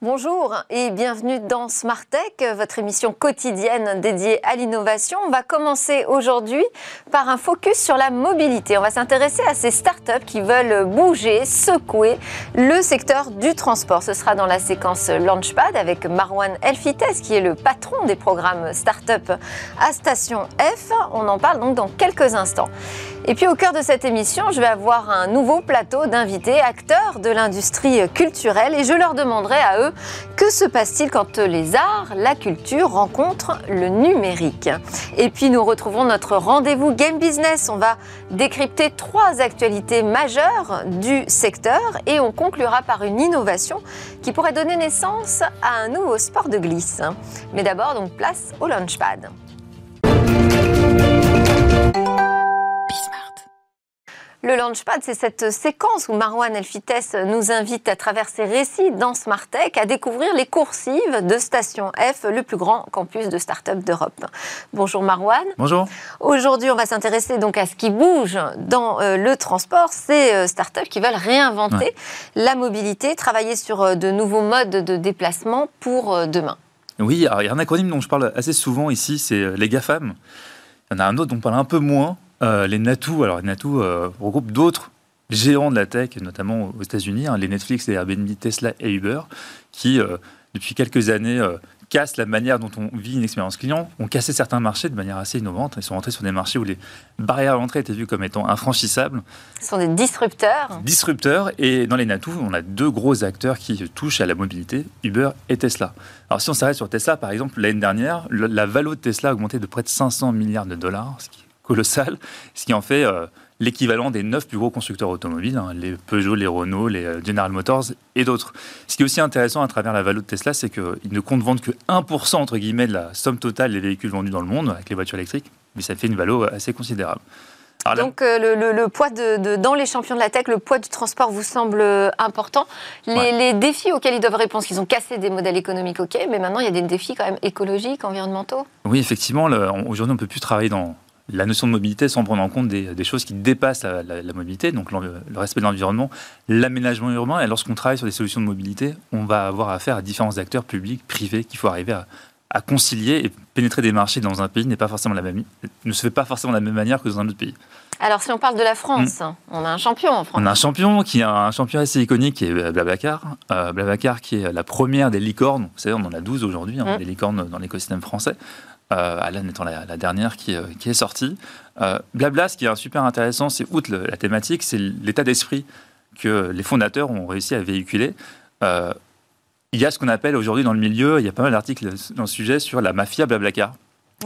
Bonjour et bienvenue dans Smart Tech, votre émission quotidienne dédiée à l'innovation. On va commencer aujourd'hui par un focus sur la mobilité. On va s'intéresser à ces startups qui veulent bouger, secouer le secteur du transport. Ce sera dans la séquence Launchpad avec Marwan Elfites qui est le patron des programmes Startup à Station F. On en parle donc dans quelques instants. Et puis au cœur de cette émission, je vais avoir un nouveau plateau d'invités, acteurs de l'industrie culturelle, et je leur demanderai à eux que se passe-t-il quand les arts, la culture rencontrent le numérique? Et puis nous retrouvons notre rendez-vous Game Business. On va décrypter trois actualités majeures du secteur et on conclura par une innovation qui pourrait donner naissance à un nouveau sport de glisse. Mais d'abord, donc place au Launchpad. Le Launchpad, c'est cette séquence où Marwan Elfites nous invite à travers ses récits dans Smartech à découvrir les coursives de Station F, le plus grand campus de start-up d'Europe. Bonjour Marwan. Bonjour. Aujourd'hui, on va s'intéresser donc à ce qui bouge dans euh, le transport, ces euh, start-up qui veulent réinventer la mobilité, travailler sur euh, de nouveaux modes de déplacement pour demain. Oui, il y a un acronyme dont je parle assez souvent ici, c'est les GAFAM. Il y en a un autre dont on parle un peu moins, euh, les Natu, alors les Natu euh, regroupent d'autres géants de la tech, notamment aux États-Unis, hein, les Netflix, les Airbnb, Tesla et Uber, qui euh, depuis quelques années cassent la manière dont on vit une expérience client, ont cassé certains marchés de manière assez innovante. Ils sont rentrés sur des marchés où les barrières à l'entrée étaient vues comme étant infranchissables. Ce sont des disrupteurs. Disrupteurs. Et dans les Natu, on a deux gros acteurs qui touchent à la mobilité, Uber et Tesla. Alors si on s'arrête sur Tesla, par exemple, l'année dernière, la valo de Tesla a augmenté de près de 500 milliards de dollars, ce qui colossal, ce qui en fait euh, l'équivalent des neuf plus gros constructeurs automobiles, hein, les Peugeot, les Renault, les euh, General Motors et d'autres. Ce qui est aussi intéressant à travers la valeur de Tesla, c'est qu'ils ne comptent vendre que 1% entre guillemets de la somme totale des véhicules vendus dans le monde avec les voitures électriques, mais ça fait une valeur assez considérable. Donc euh, le, poids de, dans les champions de la tech, le poids du transport vous semble important. Les, défis auxquels ils doivent répondre, qu'ils ont cassé des modèles économiques, ok, mais maintenant il y a des défis quand même écologiques, environnementaux. Oui, effectivement, aujourd'hui on ne peut plus travailler dans, la notion de mobilité sans prendre en compte des, choses qui dépassent la, mobilité, donc le, respect de l'environnement, l'aménagement urbain. Et lorsqu'on travaille sur des solutions de mobilité, on va avoir affaire à différents acteurs publics, privés, qu'il faut arriver à, concilier et pénétrer des marchés dans un pays n'est pas forcément la même, ne se fait pas forcément de la même manière que dans un autre pays. Alors, si on parle de la France, hmm. on a un champion en France. On a un champion qui est un champion assez iconique qui est Blablacar. Euh, Blablacar qui est la première des licornes. Vous savez, on en a 12 aujourd'hui, hein, hmm. des licornes dans l'écosystème français euh, Alan étant la, dernière qui, euh, qui, est sortie. Euh, Blabla, ce qui est super intéressant, c'est outre la thématique, c'est l'état d'esprit que les fondateurs ont réussi à véhiculer. Euh, il y a ce qu'on appelle aujourd'hui dans le milieu, il y a pas mal d'articles dans le sujet sur la mafia Blablacar.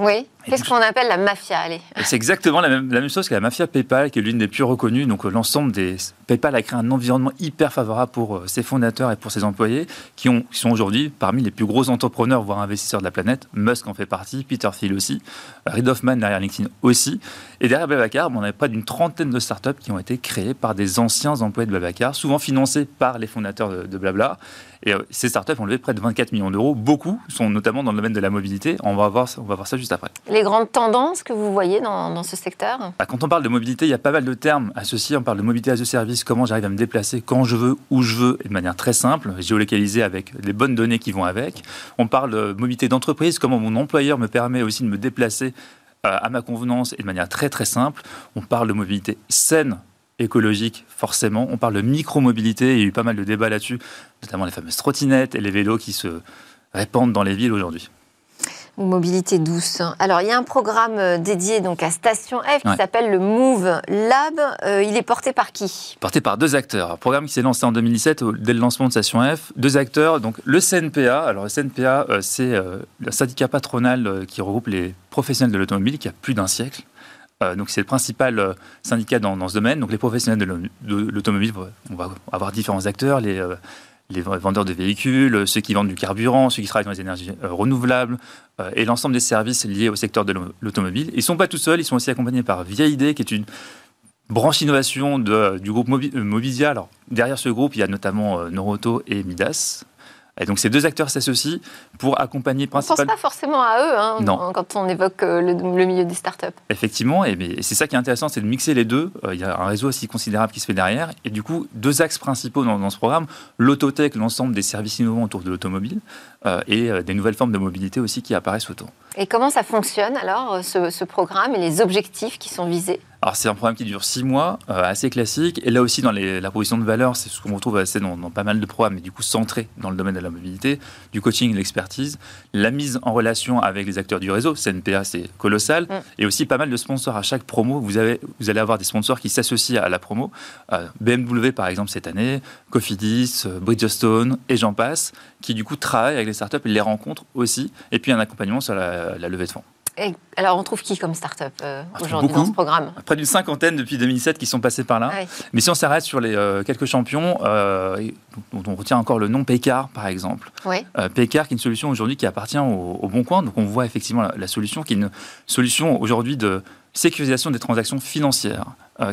Oui, qu'est-ce qu'on appelle la mafia allez. C'est exactement la même, la même, chose que la mafia PayPal, qui est l'une des plus reconnues. Donc l'ensemble des... PayPal a créé un environnement hyper favorable pour euh, ses fondateurs et pour ses employés, qui, ont, qui sont aujourd'hui parmi les plus gros entrepreneurs, voire investisseurs de la planète. Musk en fait partie, Peter Thiel aussi, Reid Hoffman derrière LinkedIn aussi. Et derrière Babacar, on avait près d'une trentaine de startups qui ont été créées par des anciens employés de Babacar, souvent financés par les fondateurs de, de Blabla. Et euh, ces startups ont levé près de 24 millions d'euros. Beaucoup sont notamment dans le domaine de la mobilité. On va voir, on va voir ça juste après. Les grandes tendances que vous voyez dans, dans ce secteur? Bah, Quand on parle de mobilité, il y a pas mal de termes associés. On parle de mobilité as a service, comment j'arrive à me déplacer quand je veux, où je veux, et de manière très simple, géolocalisée avec les bonnes données qui vont avec. On parle de mobilité d'entreprise, comment mon employeur me permet aussi de me déplacer euh, à ma convenance et de manière très très simple. On parle de mobilité saine écologique, forcément. On parle de micro-mobilité, il y a eu pas mal de débats là-dessus, notamment les fameuses trottinettes et les vélos qui se répandent dans les villes aujourd'hui. Mobilité douce. Alors, il y a un programme euh, dédié donc à Station F qui s'appelle le Move Lab. Euh, il est porté par qui? Porté par deux acteurs. Un programme qui s'est lancé en 2017 dès le lancement de Station F. Deux acteurs, donc le CNPA. Alors, le CNPA, euh, c'est le syndicat patronal qui regroupe les professionnels de l'automobile qui a plus d'un siècle. Euh, donc c'est le principal euh, syndicat dans, ce domaine. Donc les professionnels de l'automobile, on va avoir différents acteurs, les, euh, les vendeurs de véhicules, ceux qui vendent du carburant, ceux qui travaillent dans les énergies renouvelables et l'ensemble des services liés au secteur de l'automobile. Ils ne sont pas tout seuls, ils sont aussi accompagnés par Via ID, qui est une branche innovation du groupe derrière ce groupe, il y a notamment Noroto et Midas. Et donc ces deux acteurs s'associent pour accompagner principalement. On ne pense pas forcément à eux hein, quand on évoque euh, le, milieu des startups. Effectivement, et, c'est ça qui est intéressant, c'est de mixer les deux. Euh, il y a un réseau aussi considérable qui se fait derrière. Et du coup, deux axes principaux dans, ce programme l'autotech, l'ensemble des services innovants autour de l'automobile, et des nouvelles formes de mobilité aussi qui apparaissent autour. Et comment ça fonctionne alors, ce programme et les objectifs qui sont visés? Alors c'est un programme qui dure six mois, euh, assez classique. Et là aussi, dans les, la proposition de valeur, c'est ce qu'on retrouve assez dans, pas mal de programmes, mais du coup centré dans le domaine de la mobilité, du coaching, l'expertise, la mise en relation avec les acteurs du réseau. CNPA, c'est colossal. Mm. Et aussi pas mal de sponsors à chaque promo. Vous, avez, vous allez avoir des sponsors qui s'associent à la promo. Euh, BMW, par exemple, cette année, Cofidis, euh, Bridgestone, et j'en passe, qui du coup travaillent avec les startups et les rencontrent aussi. Et puis un accompagnement sur la levée de fonds alors, on trouve qui comme start-up euh, aujourd'hui dans ce programme? Près d'une cinquantaine depuis 2007 qui sont passés par là. Mais si on s'arrête sur les euh, quelques champions, euh, dont on retient encore le nom Paycar, par exemple. Oui. Paycar, qui est une solution aujourd'hui qui appartient au, Bon Coin. Donc, on voit effectivement la, solution qui est une solution aujourd'hui de sécurisation des transactions financières,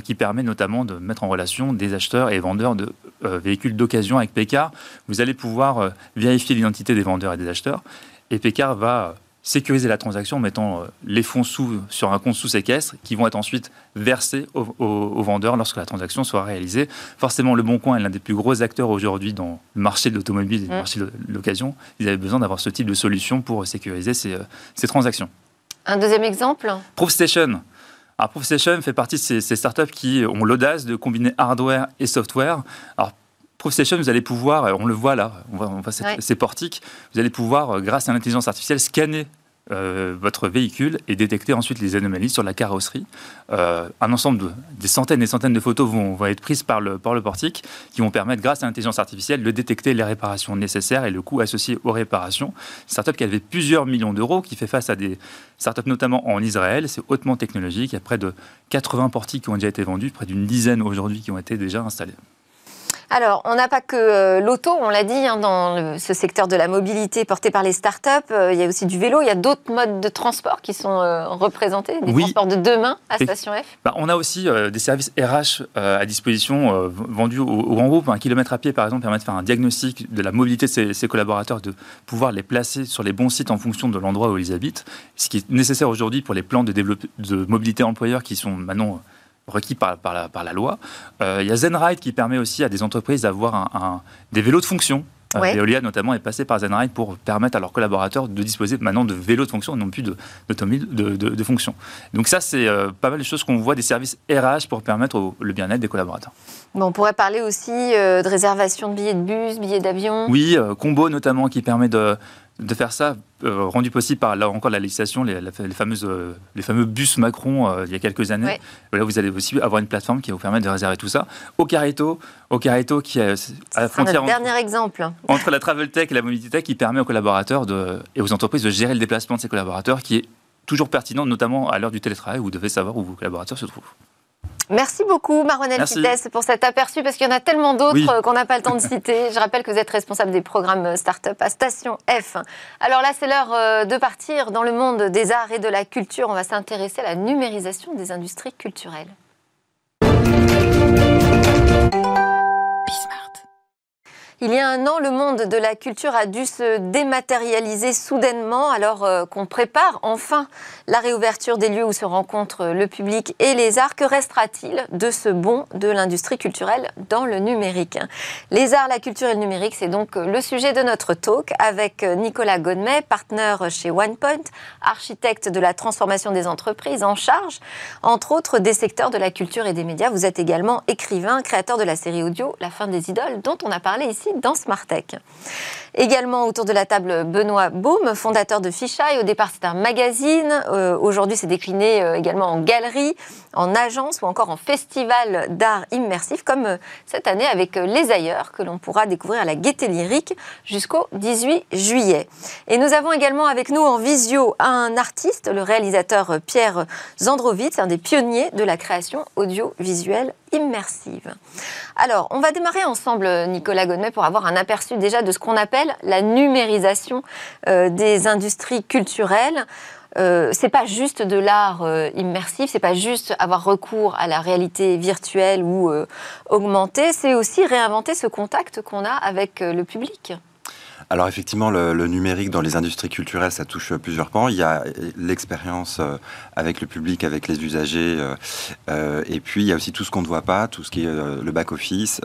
qui permet notamment de mettre en relation des acheteurs et vendeurs de véhicules d'occasion avec Paycar. Vous allez pouvoir vérifier l'identité des vendeurs et des acheteurs. Et Paycar va sécuriser la transaction en mettant euh, les fonds sous, sur un compte sous séquestre qui vont être ensuite versés aux, vendeurs lorsque la transaction sera réalisée. Forcément, Le Bon Coin est l'un des plus gros acteurs aujourd'hui dans le marché de l'automobile et le mmh. marché de l'occasion. Ils avaient besoin d'avoir ce type de solution pour sécuriser ces, euh, ces transactions. Un deuxième exemple? ProofStation. Alors, ProofStation fait partie de ces, ces startups qui ont l'audace de combiner hardware et software. Alors, ProofStation, vous allez pouvoir, on le voit là, on voit, ces portiques, vous allez pouvoir, euh, grâce à l'intelligence artificielle, scanner euh, votre véhicule et détecter ensuite les anomalies sur la carrosserie. Euh, un ensemble de des centaines et centaines de photos vont, être prises par le, par le portique qui vont permettre, grâce à l'intelligence artificielle, de détecter les réparations nécessaires et le coût associé aux réparations. Une startup qui avait plusieurs millions d'euros, qui fait face à des startups notamment en Israël. C'est hautement technologique. Il y a près de 80 portiques qui ont déjà été vendus, près d'une dizaine aujourd'hui qui ont été déjà installés. Alors, on n'a pas que euh, l'auto, on l'a dit, hein, dans ce secteur de la mobilité porté par les startups. Euh, il y a aussi du vélo. Il y a d'autres modes de transport qui sont euh, représentés, des transports de demain à Station F. Bah, on a aussi des services RH à disposition vendus au, grand groupe. Un kilomètre à pied, par exemple, permet de faire un diagnostic de la mobilité de ses, collaborateurs, de pouvoir les placer sur les bons sites en fonction de l'endroit où ils habitent. Ce qui est nécessaire aujourd'hui pour les plans de, de mobilité employeur qui sont maintenant requis par, par, la, par la, loi. Euh, il y a ZenRide qui permet aussi à des entreprises d'avoir un, des vélos de fonction. Euh, Veolia notamment est passé par ZenRide pour permettre à leurs collaborateurs de disposer maintenant de vélos de fonction et non plus de, de, de, fonction. Donc ça, c'est euh, pas mal de choses qu'on voit des services RH pour permettre le bien-être des collaborateurs. Bon, on pourrait parler aussi de réservation de billets de bus, billets d'avion. Oui, Combo notamment qui permet de, de faire ça, euh, rendu possible par là encore la législation, les, fameuses, euh, les fameux bus Macron euh, il y a quelques années. Là, vous allez aussi avoir une plateforme qui va vous permettre de réserver tout ça. Au Carito, au Carito qui est à la frontière entre, dernier exemple. entre la travel tech et la mobilité tech, qui permet aux collaborateurs de, et aux entreprises de gérer le déplacement de ces collaborateurs, qui est toujours pertinent, notamment à l'heure du télétravail, où vous devez savoir où vos collaborateurs se trouvent. Merci beaucoup, Maronel Fites, pour cet aperçu, parce qu'il y en a tellement d'autres euh, qu'on n'a pas le temps de citer. Je rappelle que vous êtes responsable des programmes euh, Startup à Station F. Alors là, c'est l'heure euh, de partir dans le monde des arts et de la culture. On va s'intéresser à la numérisation des industries culturelles. Il y a un an, le monde de la culture a dû se dématérialiser soudainement alors euh, qu'on prépare enfin la réouverture des lieux où se rencontrent le public et les arts. Que restera-t-il de ce bond de l'industrie culturelle dans le numérique? Les arts, la culture et le numérique, c'est donc le sujet de notre talk avec Nicolas Godmet, partenaire chez OnePoint, architecte de la transformation des entreprises en charge, entre autres, des secteurs de la culture et des médias. Vous êtes également écrivain, créateur de la série audio La fin des idoles, dont on a parlé ici dans Smartech. Également autour de la table Benoît Baume, fondateur de Fisheye. Au départ, c'est un magazine. Euh, aujourd'hui, c'est décliné euh, également en galerie, en agence ou encore en festival d'art immersif, comme euh, cette année avec Les Ailleurs, que l'on pourra découvrir à la Gaîté Lyrique jusqu'au 18 juillet. Et nous avons également avec nous en visio un artiste, le réalisateur Pierre Zandrovitz, un des pionniers de la création audiovisuelle immersive. Alors, on va démarrer ensemble, Nicolas Godmet, pour avoir un aperçu déjà de ce qu'on appelle la numérisation euh, des industries culturelles. Euh, c'est pas juste de l'art euh, immersif, c'est pas juste avoir recours à la réalité virtuelle ou euh, augmentée, c'est aussi réinventer ce contact qu'on a avec le public. Alors effectivement, le, numérique dans les industries culturelles, ça touche plusieurs pans. Il y a l'expérience euh, avec le public, avec les usagers, euh, euh, et puis il y a aussi tout ce qu'on ne voit pas, tout ce qui est le back-office,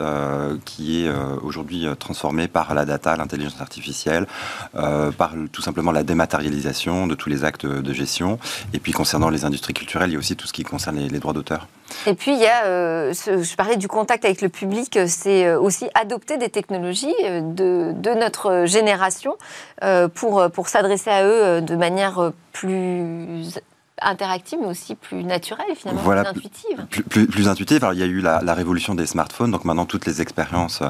qui est aujourd'hui transformé par la data, l'intelligence artificielle, par tout simplement la dématérialisation de tous les actes de gestion. Et puis concernant les industries culturelles, il y a aussi tout ce qui concerne les droits d'auteur. Et puis, il y a, euh, je parlais du contact avec le public, euh, c'est euh, aussi adopter des technologies de, notre génération pour s'adresser à eux de manière plus interactive, mais aussi plus naturelle, finalement, plus intuitive. Plus, plus, intuitive. Alors, il y a eu la, révolution des smartphones, donc maintenant toutes les expériences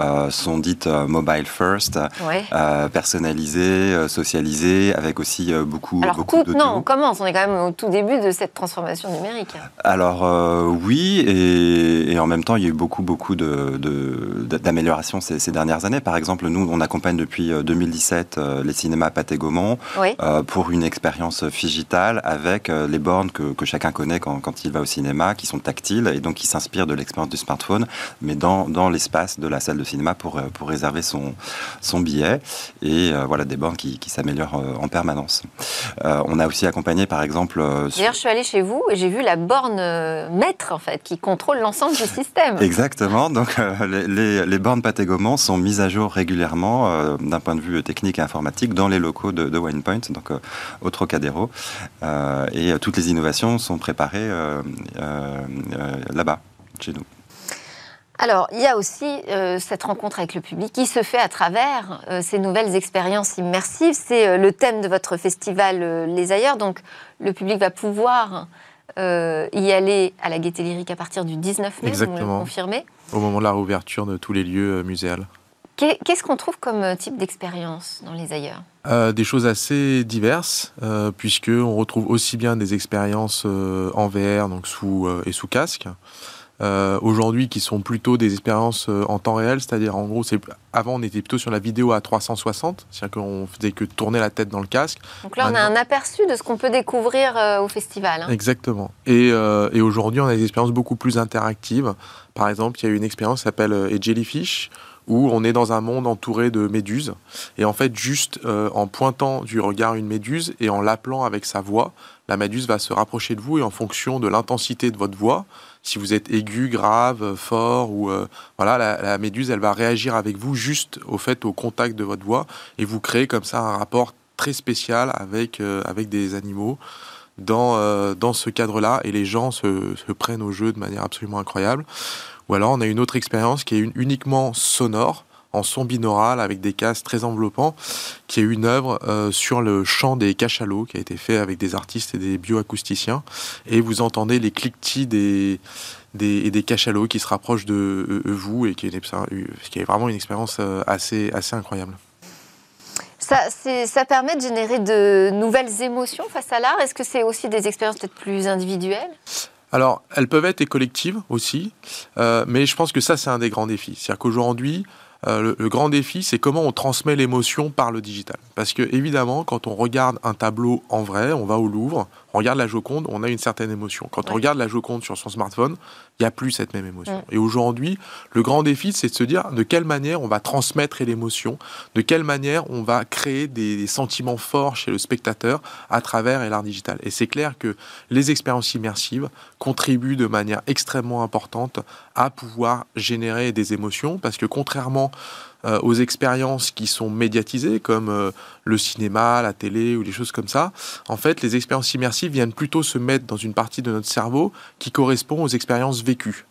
euh, sont dites euh, mobile first, euh, personnalisées, socialisées, avec aussi beaucoup, Alors, beaucoup tout, Non, on commence, on est quand même au tout début de cette transformation numérique. Alors, oui, et, en même temps, il y a eu beaucoup, beaucoup d'améliorations de, ces, ces, dernières années. Par exemple, nous, on accompagne depuis 2017 les cinémas Pathé Gaumont pour une expérience digitale avec euh, les bornes que, chacun connaît quand, il va au cinéma, qui sont tactiles et donc qui s'inspirent de l'expérience du smartphone, mais dans, dans l'espace de la salle de cinéma pour, euh, pour réserver son, son billet. Et euh, voilà, des bornes qui, qui s'améliorent en permanence. on a aussi accompagné, par exemple... D'ailleurs, je suis allée chez vous et j'ai vu la borne maître, en fait, qui contrôle l'ensemble du système. Exactement. Donc, les, les, bornes Patégomon sont mises à jour régulièrement d'un point de vue technique et informatique dans les locaux de, de Winepoint, donc au Trocadéro. Euh, et euh, toutes les innovations sont préparées euh, là-bas, chez nous. Alors, il y a aussi cette rencontre avec le public qui se fait à travers ces nouvelles expériences immersives. C'est le thème de votre festival Les Ailleurs. Donc, le public va pouvoir y aller à la Gaîté Lyrique à partir du 19 mai, Exactement. vous me Au moment de la réouverture de tous les lieux muséals. Qu'est-ce qu'on trouve comme euh, type d'expérience dans les ailleurs? Euh, Des choses assez diverses, euh, puisque on retrouve aussi bien des expériences euh, en VR, donc sous et sous casque. Aujourd'hui, qui sont plutôt des expériences en temps réel, c'est-à-dire en gros, c'est avant on était plutôt sur la vidéo à 360, c'est-à-dire qu'on faisait que tourner la tête dans le casque. Donc là, on a un aperçu de ce qu'on peut découvrir au festival. Hein. Exactement. Et, et aujourd'hui, on a des expériences beaucoup plus interactives. Par exemple, il y a une expérience qui s'appelle Jellyfish où on est dans un monde entouré de méduses. Et en fait, juste euh, en pointant du regard une méduse et en l'appelant avec sa voix, la méduse va se rapprocher de vous et en fonction de l'intensité de votre voix, si vous êtes aigu, grave, fort ou euh, voilà, la, méduse, elle va réagir avec vous juste au fait au contact de votre voix et vous créez comme ça un rapport très spécial avec euh, avec des animaux dans dans ce cadre-là et les gens se, se prennent au jeu de manière absolument incroyable. Ou alors on a une autre expérience qui est uniquement sonore, en son binaural avec des casques très enveloppants, qui est une œuvre euh, sur le chant des cachalots qui a été fait avec des artistes et des bioacousticiens. Et vous entendez les cliquetis des, des, des cachalots qui se rapprochent de euh, vous et qui est, qui est vraiment une expérience euh, assez, assez incroyable. Ça, ça, permet de générer de nouvelles émotions face à l'art? Est-ce que c'est aussi des expériences peut-être plus individuelles? Alors, elles peuvent être collectives aussi, euh, mais je pense que ça, c'est un des grands défis. C'est-à-dire qu'aujourd'hui, euh, le, grand défi, c'est comment on transmet l'émotion par le digital. Parce que, évidemment, quand on regarde un tableau en vrai, on va au Louvre, on regarde la Joconde, on a une certaine émotion. Quand on regarde la Joconde sur son smartphone, il n'y a plus cette même émotion. Et aujourd'hui, le grand défi, c'est de se dire de quelle manière on va transmettre l'émotion, de quelle manière on va créer des, sentiments forts chez le spectateur à travers l'art digital. Et c'est clair que les expériences immersives contribuent de manière extrêmement importante à pouvoir générer des émotions, parce que contrairement euh, aux expériences qui sont médiatisées, comme euh, le cinéma, la télé ou des choses comme ça, en fait, les expériences immersives viennent plutôt se mettre dans une partie de notre cerveau qui correspond aux expériences vécues.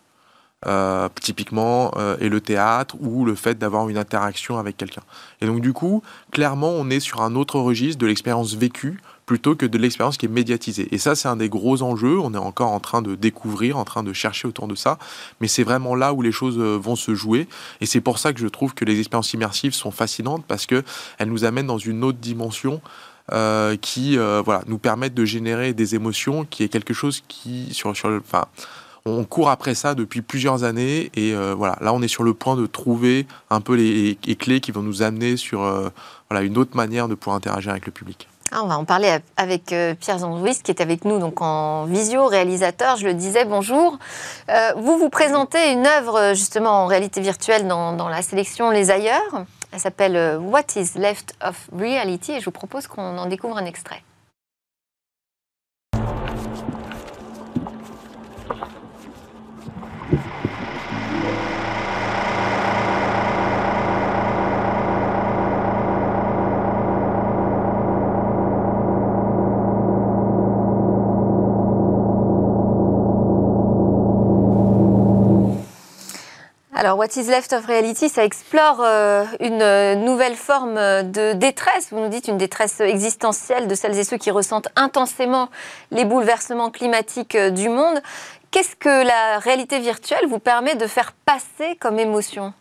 Euh, typiquement et le théâtre ou le fait d'avoir une interaction avec quelqu'un. Et donc du coup, clairement, on est sur un autre registre de l'expérience vécue plutôt que de l'expérience qui est médiatisée. Et ça, c'est un des gros enjeux. On est encore en train de découvrir, en train de chercher autour de ça. Mais c'est vraiment là où les choses euh, vont se jouer. Et c'est pour ça que je trouve que les expériences immersives sont fascinantes parce qu'elles nous amènent dans une autre dimension. Euh, qui euh, voilà nous permettent de générer des émotions qui est quelque chose qui sur sur enfin on court après ça depuis plusieurs années et voilà là on est sur le point de trouver un peu les, les clés qui vont nous amener sur voilà une autre manière de pouvoir interagir avec le public. Ah, on va en parler avec euh, Pierre Zandouis, qui est avec nous donc en visio, réalisateur. Je le disais, bonjour. Euh, vous vous présentez une œuvre justement en réalité virtuelle dans, la sélection Les Ailleurs. Elle s'appelle What is Left of Reality et je vous propose qu'on en découvre un extrait. Alors, What is Left of Reality, ça explore euh, une euh, nouvelle forme de détresse. Vous nous dites une détresse existentielle de celles et ceux qui ressentent intensément les bouleversements climatiques euh, du monde. Qu'est-ce que la réalité virtuelle vous permet de faire passer comme émotion?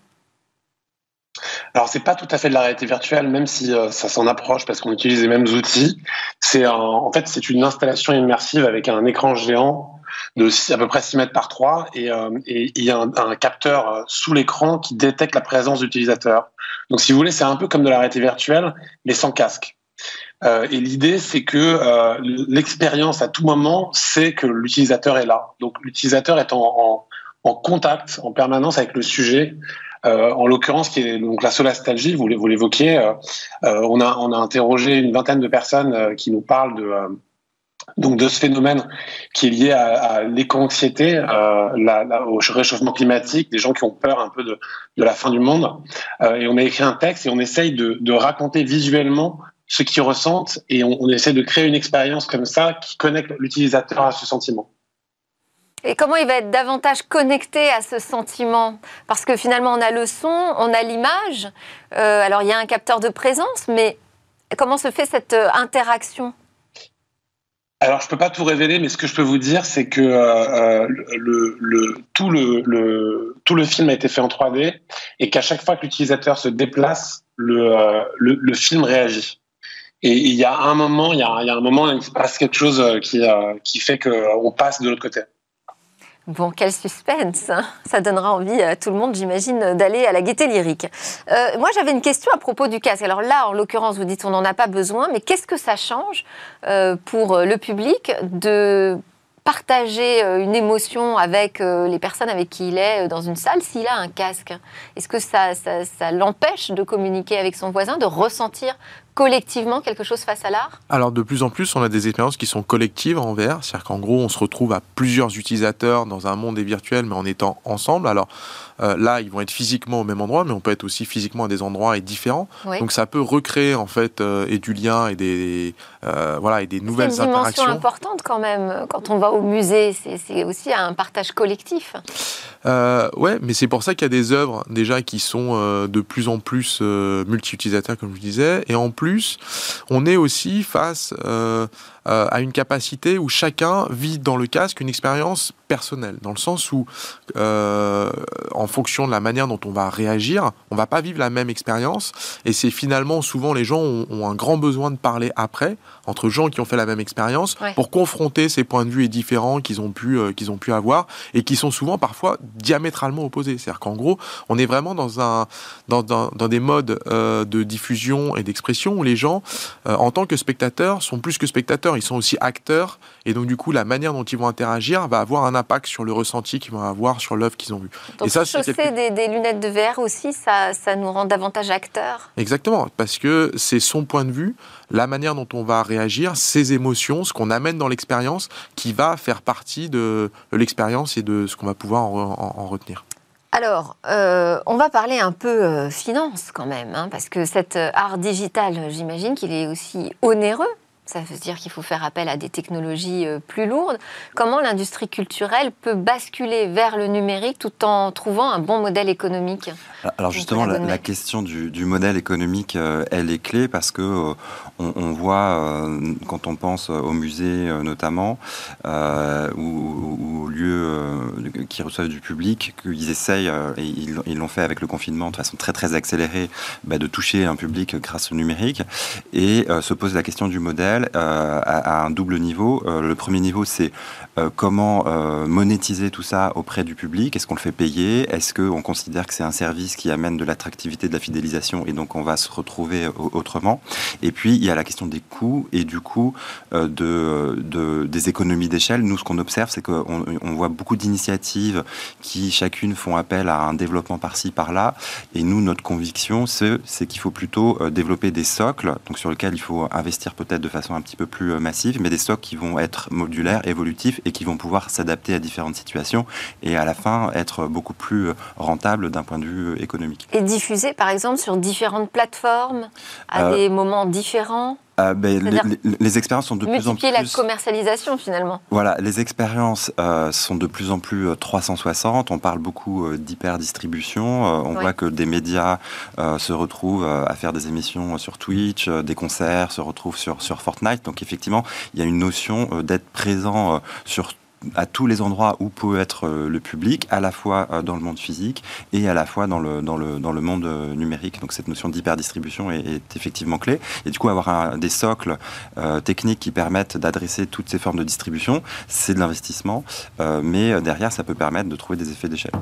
Alors c'est pas tout à fait de la réalité virtuelle, même si ça s'en approche parce qu'on utilise les mêmes outils. C'est en fait c'est une installation immersive avec un écran géant de à peu près 6 mètres par 3 euh, et, il y a un, capteur euh, sous l'écran qui détecte la présence d'utilisateurs. Donc si vous voulez, c'est un peu comme de la réalité virtuelle, mais sans casque. Euh, et l'idée, c'est que l'expérience à tout moment, c'est que l'utilisateur est là. Donc l'utilisateur est en, contact en permanence avec le sujet. en l'occurrence, qui est donc la solastalgie, vous, vous l'évoquiez. on a on a interrogé une vingtaine de personnes qui nous parlent de donc de ce phénomène qui est lié à, l'éco-anxiété, euh, au réchauffement climatique, des gens qui ont peur un peu de, la fin du monde. Euh, et on a écrit un texte et on essaye de, raconter visuellement ce qu'ils ressentent et on, essaie de créer une expérience comme ça qui connecte l'utilisateur à ce sentiment. Et comment il va être davantage connecté à ce sentiment? Parce que finalement, on a le son, on a l'image. Euh, alors, il y a un capteur de présence, mais comment se fait cette interaction? Alors, je peux pas tout révéler, mais ce que je peux vous dire, c'est que euh, tout, le, film a été fait en 3D et qu'à chaque fois que l'utilisateur se déplace, le, euh, film réagit. Et il y a un moment, il y a, un moment, il se passe quelque chose euh, qui fait qu'on passe de l'autre côté. Bon, quel suspense hein. Ça donnera envie à tout le monde, j'imagine, d'aller à la gaieté lyrique. Euh, moi, j'avais une question à propos du casque. Alors là, en l'occurrence, vous dites on n'en a pas besoin, mais qu'est-ce que ça change euh, pour le public de partager euh, une émotion avec les personnes avec qui il est dans une salle s'il a un casque? Est-ce que ça, ça, ça l'empêche de communiquer avec son voisin, de ressentir collectivement quelque chose face à l'art? Alors de plus en plus, on a des expériences qui sont collectives en VR, c'est-à-dire qu'en gros, on se retrouve à plusieurs utilisateurs dans un monde virtuel, mais en étant ensemble. Alors euh, là, ils vont être physiquement au même endroit, mais on peut être aussi physiquement à des endroits et différents. Donc ça peut recréer en fait euh, et du lien et des euh, voilà et des nouvelles interactions. C'est une dimension importante quand même quand on va au musée. C'est aussi un partage collectif. ouais, mais c'est pour ça qu'il y a des œuvres déjà qui sont de plus en plus multi-utilisateurs, comme je disais, et en plus, on est aussi face à une capacité où chacun vit dans le casque une expérience personnelle, dans le sens où, euh, en fonction de la manière dont on va réagir, on va pas vivre la même expérience. Et c'est finalement souvent les gens ont, un grand besoin de parler après entre gens qui ont fait la même expérience pour confronter ces points de vue différents qu'ils ont pu euh, qu'ils ont pu avoir et qui sont souvent parfois diamétralement opposés. C'est-à-dire qu'en gros, on est vraiment dans un dans, dans, dans des modes euh, de diffusion et d'expression où les gens, en tant que spectateurs, sont plus que spectateurs, ils sont aussi acteurs. Et donc du coup, la manière dont ils vont interagir va avoir un impact sur le ressenti qu'ils vont avoir sur l'œuvre qu'ils ont vue. Donc, et ça, chausser des, lunettes de verre aussi, ça, ça nous rend davantage acteurs. Exactement, parce que c'est son point de vue, la manière dont on va réagir, ses émotions, ce qu'on amène dans l'expérience, qui va faire partie de l'expérience et de ce qu'on va pouvoir en, retenir. Alors, euh, on va parler un peu euh, finance quand même, hein, parce que cet euh, art digital, j'imagine qu'il est aussi onéreux ça veut dire qu'il faut faire appel à des technologies euh, plus lourdes. Comment l'industrie culturelle peut basculer vers le numérique tout en trouvant un bon modèle économique Alors justement, la, question du, modèle économique, euh, elle est clé parce que euh, on, voit, quand on pense au musée notamment, ou, aux lieux qui reçoivent du public, qu'ils essayent, et ils l'ont fait avec le confinement de façon très très accélérée, bah, de toucher un public grâce au numérique, et se pose la question du modèle euh, à, un double niveau. Euh, le premier niveau, c'est euh, comment monétiser tout ça auprès du public? Est-ce qu'on le fait payer? Est-ce qu'on considère que c'est un service qui amène de l'attractivité, de la fidélisation, et donc on va se retrouver autrement? Et puis, il y a la question des coûts et du coup de, des économies d'échelle. Nous, ce qu'on observe, c'est qu'on on voit beaucoup d'initiatives initiatives qui chacune font appel à un développement par-ci par-là. Et nous, notre conviction, c'est qu'il faut plutôt développer des socles, donc sur lesquels il faut investir peut-être de façon un petit peu plus massive, mais des socles qui vont être modulaires, évolutifs et qui vont pouvoir s'adapter à différentes situations et à la fin être beaucoup plus rentables d'un point de vue économique. Et diffuser par exemple sur différentes plateformes à des moments différents? Euh, ben, les, expériences sont de plus en plus. la commercialisation finalement. Voilà, les expériences euh, sont de plus en plus 360. Euh, on parle beaucoup d'hyper-distribution. on voit que des médias se retrouvent à faire des émissions sur Twitch, des concerts se retrouvent sur, sur Fortnite. Donc effectivement, il y a une notion d'être présent sur à tous les endroits où peut être euh, le public, à la fois euh, dans le monde physique et à la fois dans le, dans le, dans le monde euh, numérique. Donc cette notion d'hyperdistribution est, est, effectivement clé. Et du coup, avoir des socles techniques qui permettent d'adresser toutes ces formes de distribution, c'est de l'investissement, mais derrière, ça peut permettre de trouver des effets d'échelle.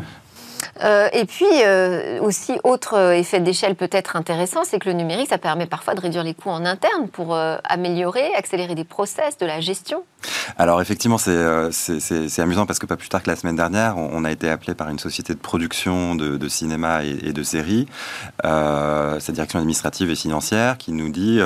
Euh, et puis euh, aussi, autre euh, effet d'échelle peut-être intéressant, c'est que le numérique, ça permet parfois de réduire les coûts en interne pour améliorer, accélérer des process, de la gestion. Alors effectivement, c'est amusant parce que pas plus tard que la semaine dernière, on, a été appelé par une société de production de, cinéma et, de séries, sa direction administrative et financière, qui nous dit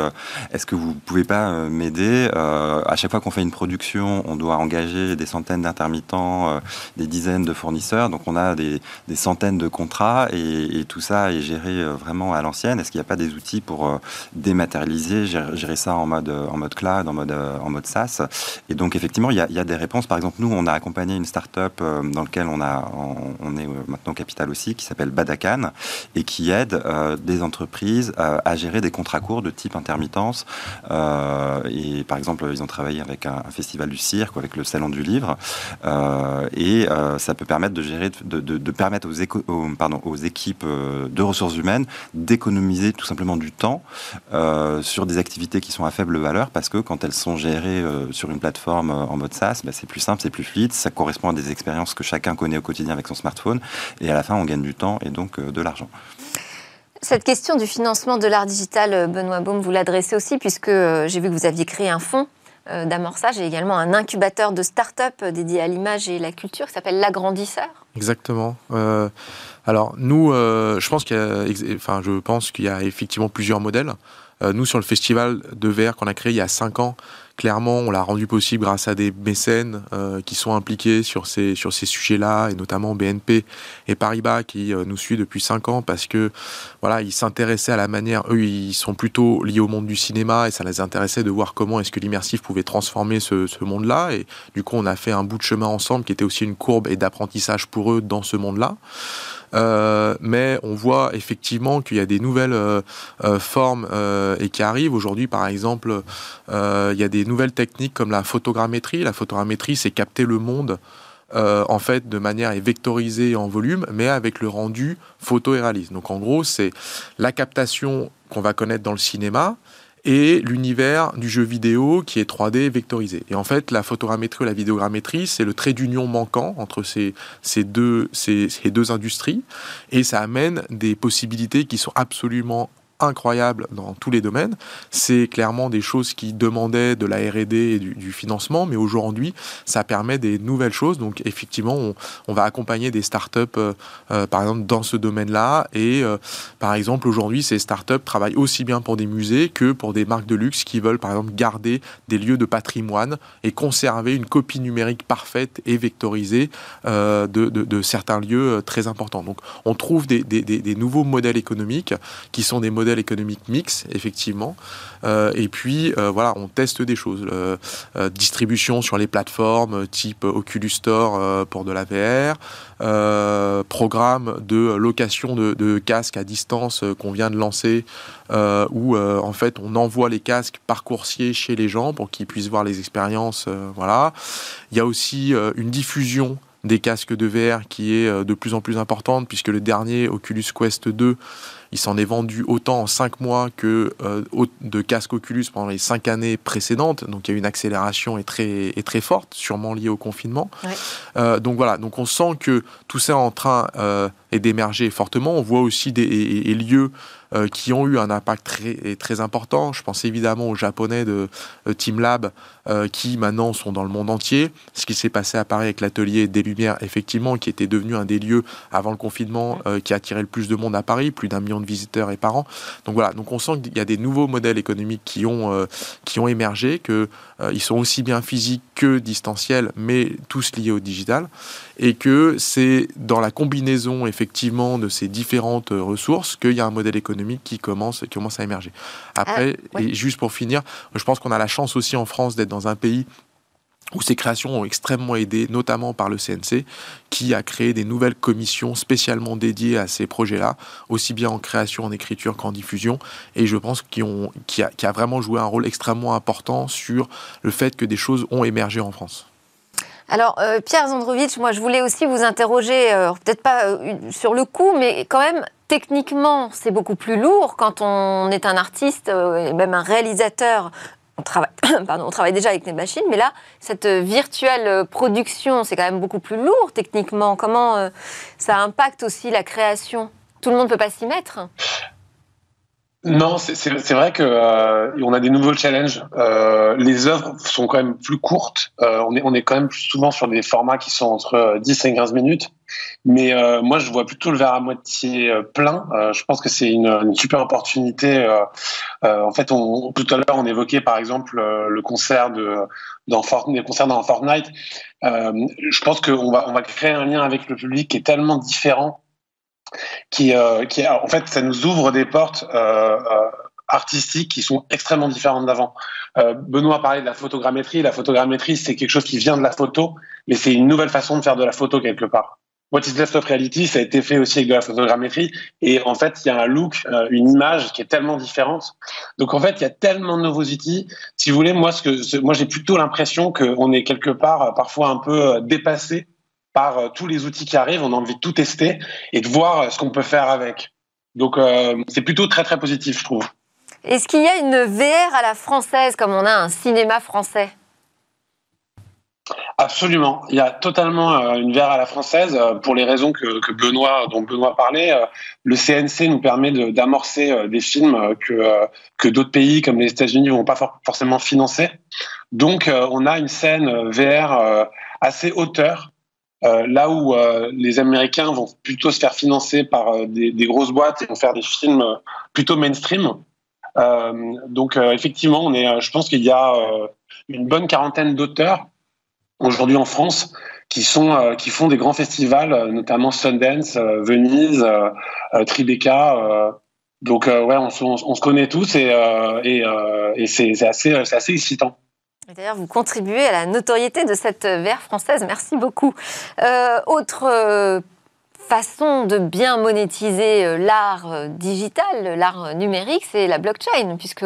est-ce que vous pouvez pas m'aider À chaque fois qu'on fait une production, on doit engager des centaines d'intermittents, des dizaines de fournisseurs, donc on a des, des centaines de contrats et, tout ça est géré euh, vraiment à l'ancienne. Est-ce qu'il n'y a pas des outils pour euh, dématérialiser, gérer, ça en mode, euh, en mode cloud, en mode, en mode SaaS? Et donc effectivement, il y, a, des réponses. Par exemple, nous, on a accompagné une start-up dans laquelle on, a, on, est maintenant capital aussi, qui s'appelle Badakan et qui aide des entreprises à gérer des contrats courts de type intermittence. et par exemple, ils ont travaillé avec un, festival du cirque, avec le salon du livre, et ça peut permettre de gérer, de, de permettre aux, équipes euh, de ressources humaines d'économiser tout simplement du temps euh, sur des activités qui sont à faible valeur parce que quand elles sont gérées euh, sur une plateforme en mode SaaS, bah, c'est plus simple, c'est plus fluide, ça correspond à des expériences que chacun connaît au quotidien avec son smartphone et à la fin on gagne du temps et donc de l'argent. Cette question du financement de l'art digital, Benoît Baum, vous l'adressez aussi, puisque j'ai vu que vous aviez créé un fonds d'amorçage et également un incubateur de start-up dédié à l'image et la culture qui s'appelle L'Agrandisseur. Exactement. Euh, alors nous, euh, je pense qu'il y a, enfin, je pense qu'il y a effectivement plusieurs modèles. Euh, nous, sur le festival de verre qu'on a créé il y a cinq ans, clairement, on l'a rendu possible grâce à des mécènes euh, qui sont impliqués sur ces, sur ces sujets-là, et notamment BNP et Paribas qui euh, nous suit depuis cinq ans parce que voilà, ils s'intéressaient à la manière, eux, ils sont plutôt liés au monde du cinéma et ça les intéressait de voir comment est-ce que l'immersif pouvait transformer ce, ce monde-là. Et du coup, on a fait un bout de chemin ensemble qui était aussi une courbe et d'apprentissage pour eux dans ce monde-là. Euh, mais on voit effectivement qu'il y a des nouvelles euh, euh, formes et qui arrivent. Aujourd'hui, par exemple, il y a des nouvelles techniques comme la photogrammétrie. La photogrammétrie, c'est capter le monde. en fait de manière et vectorisée en volume, mais avec le rendu photo et réaliste. Donc en gros, c'est la captation qu'on va connaître dans le cinéma, et l'univers du jeu vidéo qui est 3D vectorisé. Et en fait, la photogrammétrie ou la vidéogrammétrie, c'est le trait d'union manquant entre ces, ces, deux, ces, ces deux industries, et ça amène des possibilités qui sont absolument incroyable dans tous les domaines. C'est clairement des choses qui demandaient de la R&D et du, financement, mais aujourd'hui, ça permet des nouvelles choses. Donc, effectivement, on, va accompagner des startups, euh, euh, par exemple, dans ce domaine-là. Et, euh, par exemple, aujourd'hui, ces startups travaillent aussi bien pour des musées que pour des marques de luxe qui veulent, par exemple, garder des lieux de patrimoine et conserver une copie numérique parfaite et vectorisée de, certains lieux très importants. Donc, on trouve des, des, des nouveaux modèles économiques qui sont des modèles économique mix, effectivement. Euh, et puis, euh, voilà, on teste des choses. Euh, distribution sur les plateformes type Oculus Store pour de la VR, programme de location de, casques à distance qu'on vient de lancer, où en fait on envoie les casques par coursier chez les gens pour qu'ils puissent voir les expériences. voilà. Il y a aussi une diffusion des casques de VR qui est de plus en plus importante puisque le dernier Oculus Quest 2 il s'en est vendu autant en 5 mois que euh, de casques Oculus pendant les 5 années précédentes. Donc il y a eu une accélération et très, et très forte, sûrement liée au confinement. Euh, donc voilà, donc on sent que tout ça est en train euh, d'émerger fortement. On voit aussi des lieux qui ont eu un impact très, très important. Je pense évidemment aux Japonais de Team Lab qui maintenant sont dans le monde entier. Ce qui s'est passé à Paris avec l'atelier des Lumières, effectivement, qui était devenu un des lieux avant le confinement qui attirait le plus de monde à Paris, plus d'un million de visiteurs et par an. Donc voilà, donc on sent qu'il y a des nouveaux modèles économiques qui ont, qui ont émergé, qu'ils ils sont aussi bien physiques que distanciels, mais tous liés au digital, et que c'est dans la combinaison effectivement de ces différentes ressources qu'il y a un modèle économique qui commence, qui commence à émerger. Après, ah, et juste pour finir, je pense qu'on a la chance aussi en France d'être dans un pays où ces créations ont extrêmement aidé, notamment par le CNC, qui a créé des nouvelles commissions spécialement dédiées à ces projets-là, aussi bien en création, en écriture qu'en diffusion, et je pense qu'il a, a, vraiment joué un rôle extrêmement important sur le fait que des choses ont émergé en France. Alors, euh, Pierre Zandrovitch, moi je voulais aussi vous interroger, euh, peut-être pas euh, sur le coup, mais quand même, techniquement, c'est beaucoup plus lourd quand on est un artiste même un réalisateur. On travaille, pardon, on travaille déjà avec des machines, mais là, cette virtuelle production, c'est quand même beaucoup plus lourd techniquement. Comment ça impacte aussi la création? Tout le monde ne peut pas s'y mettre? Non, c'est vrai que euh, on a des nouveaux challenges. Euh, les œuvres sont quand même plus courtes. Euh, on, est, on est quand même souvent sur des formats qui sont entre 10 et 15 minutes. Mais moi, je vois plutôt le verre à moitié plein. je pense que c'est une, une, super opportunité. en fait, on, tout à l'heure, on évoquait par exemple le concert de dans Fortnite, concert dans Fortnite. je pense qu'on va on va créer un lien avec le public qui est tellement différent qui, euh, en fait, ça nous ouvre des portes euh, euh, artistiques qui sont extrêmement différentes d'avant. Euh, Benoît parlait de la photogrammétrie. La photogrammétrie, c'est quelque chose qui vient de la photo, mais c'est une nouvelle façon de faire de la photo quelque part. What is Left of Reality, ça a été fait aussi avec de la photogrammétrie. Et en fait, il y a un look, une image qui est tellement différente. Donc en fait, il y a tellement de nouveaux outils. Si vous voulez, moi, j'ai plutôt l'impression qu'on est quelque part parfois un peu dépassé par euh, tous les outils qui arrivent. On a envie de tout tester et de voir euh, ce qu'on peut faire avec. Donc euh, c'est plutôt très très positif, je trouve. Est-ce qu'il y a une VR à la française comme on a un cinéma français? Absolument. Il y a totalement une VR à la française pour les raisons que, Benoît, dont Benoît parlait. Le CNC nous permet d'amorcer des films que, que d'autres pays comme les États-Unis vont pas forcément financer. Donc, on a une scène VR assez hauteur euh, là où euh, les Américains vont plutôt se faire financer par euh, des, grosses boîtes et vont faire des films plutôt mainstream. donc effectivement, on est, je pense qu'il y a une bonne quarantaine d'auteurs aujourd'hui en France qui sont qui font des grands festivals, notamment Sundance, Venise, Tribeca. donc ouais, on, se connaît tous et, et, et c'est assez, assez excitant. D'ailleurs, vous contribuez à la notoriété de cette verre française. Merci beaucoup. Euh, autre euh, façon de bien monétiser euh, l'art digital, l'art numérique, c'est la blockchain, puisque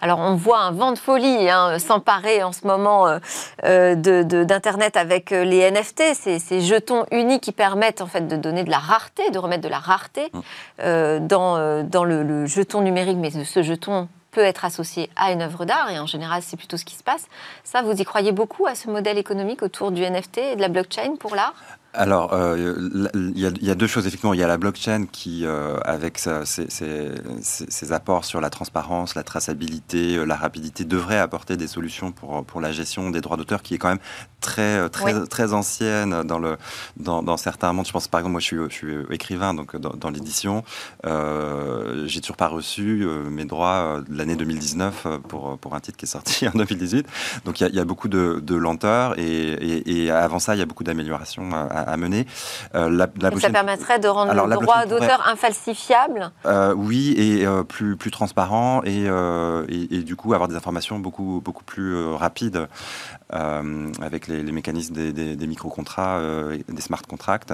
alors on voit un vent de folie hein, s'emparer en ce moment d'internet avec les NFT, ces, ces, jetons uniques qui permettent en fait de donner de la rareté, de remettre de la rareté mmh. dans, dans le, le, jeton numérique, mais ce jeton peut être associé à une œuvre d'art, et en général, c'est plutôt ce qui se passe. Ça, vous y croyez beaucoup à ce modèle économique autour du NFT et de la blockchain pour l'art? Alors, euh, il y, a deux choses. Effectivement, il y a la blockchain qui, euh, avec ses, apports sur la transparence, la traçabilité, euh, la rapidité, devrait apporter des solutions pour, pour la gestion des droits d'auteur, qui est quand même très, très, très ancienne dans, le, dans, dans, certains mondes. Je pense, par exemple, moi, je suis, je suis écrivain, donc dans, l'édition. J'ai toujours pas reçu mes droits de l'année 2019 pour, pour un titre qui est sorti en 2018. Donc, il y a, y a beaucoup de, de lenteur et, et, avant ça, il y a beaucoup d'améliorations à, mener. Euh, la, ça permettrait de rendre le droit d'auteur infalsifiable euh, Oui, et euh, plus, plus transparent et, et, du coup avoir des informations beaucoup, beaucoup plus rapides avec les, mécanismes des, des, micro-contrats, des smart contracts.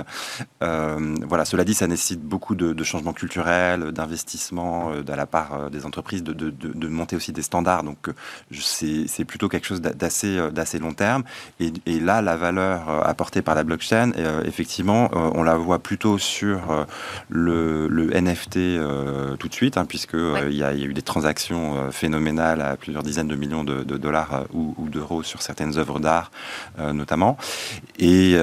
voilà, cela dit, ça nécessite beaucoup de, changements culturels, d'investissements de la part des entreprises, de, de, de, monter aussi des standards. Donc c'est plutôt quelque chose d'assez long terme. Et, et, là, la valeur apportée par la blockchain, euh, effectivement, euh, on la voit plutôt sur euh, le, NFT tout de suite, hein, puisque il y, a eu des transactions phénoménales à plusieurs dizaines de millions de, dollars ou, d'euros sur certaines œuvres d'art, notamment. Et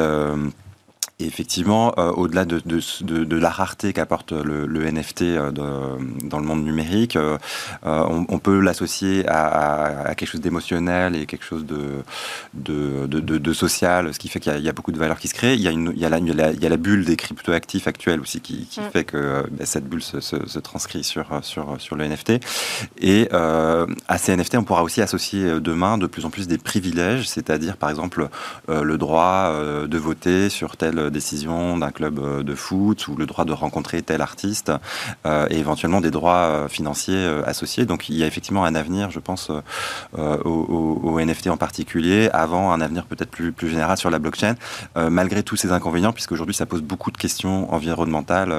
Et effectivement, euh, au-delà de, de, de, la rareté qu'apporte le, le, NFT euh, dans le monde numérique, euh, on, on, peut l'associer à, à, quelque chose d'émotionnel et quelque chose de, de, social, ce qui fait qu'il y, y, a beaucoup de valeurs qui se créent. Il y a, une, il y a, la, il y a la, bulle des cryptoactifs actuels aussi qui, qui mm. fait que ben, cette bulle se, se, se, transcrit sur, sur, sur le NFT. Et à ces NFT, on pourra aussi associer demain de plus en plus des privilèges, c'est-à-dire par exemple le droit de voter sur tel décision d'un club euh, de foot ou le droit de rencontrer tel artiste euh, et éventuellement des droits euh, financiers associés. Donc il y a effectivement un avenir, je pense, au, NFT en particulier, avant un avenir peut-être plus, plus général sur la blockchain, malgré tous ces inconvénients, puisqu'aujourd'hui ça pose beaucoup de questions environnementales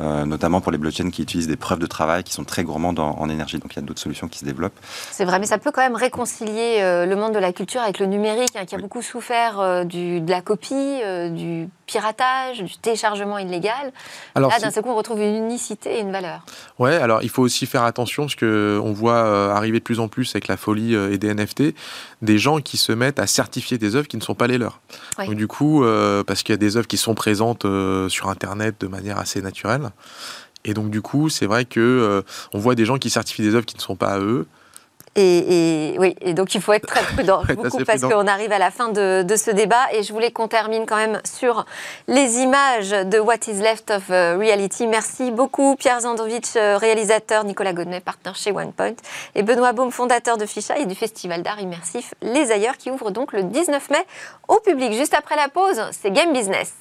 euh, notamment pour les blockchains qui utilisent des preuves de travail qui sont très gourmandes en, énergie. Donc il y a d'autres solutions qui se développent. C'est vrai, mais ça peut quand même réconcilier euh, le monde de la culture avec le numérique, hein, qui a beaucoup souffert euh, du, de la copie, du piratage, du téléchargement illégal. Alors, Là, d'un seul coup, on retrouve une unicité et une valeur. Ouais, alors il faut aussi faire attention parce qu'on voit arriver de plus en plus avec la folie et des NFT, des gens qui se mettent à certifier des œuvres qui ne sont pas les leurs. Donc du coup, parce qu'il y a des œuvres qui sont présentes sur Internet de manière assez naturelle, et donc du coup, c'est vrai que euh, on voit des gens qui certifient des œuvres qui ne sont pas à eux. Et, oui, et donc il faut être très prudent, beaucoup parce qu'on arrive à la fin de, ce débat et je voulais qu'on termine quand même sur les images de What is Left of euh, Reality. Merci beaucoup Pierre Zandovitch, euh, réalisateur, Nicolas Godnet, partenaire chez OnePoint et Benoît Baum, fondateur de Ficha et du festival d'art immersif Les Ailleurs qui ouvre donc le 19 mai au public. Juste après la pause, c'est Game Business.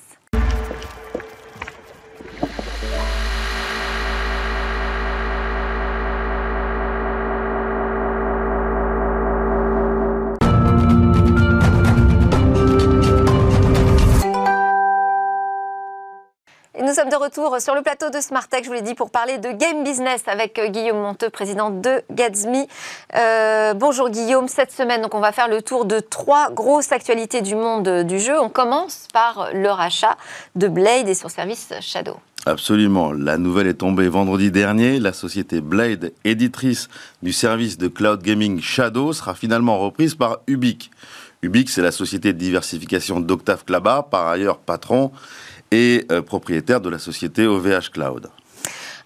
Sommes de retour sur le plateau de Smartech, je vous l'ai dit, pour parler de game business avec euh, Guillaume Monteux, président de Gatsby. Euh, bonjour Guillaume, cette semaine, donc on va faire le tour de trois grosses actualités du monde du jeu. On commence par le rachat de Blade et son service Shadow. Absolument. La nouvelle est tombée vendredi dernier. La société Blade, éditrice du service de cloud gaming Shadow, sera finalement reprise par Ubique. Ubique, c'est la société de diversification d'Octave Klaba, par ailleurs patron et euh, propriétaire de la société OVH Cloud.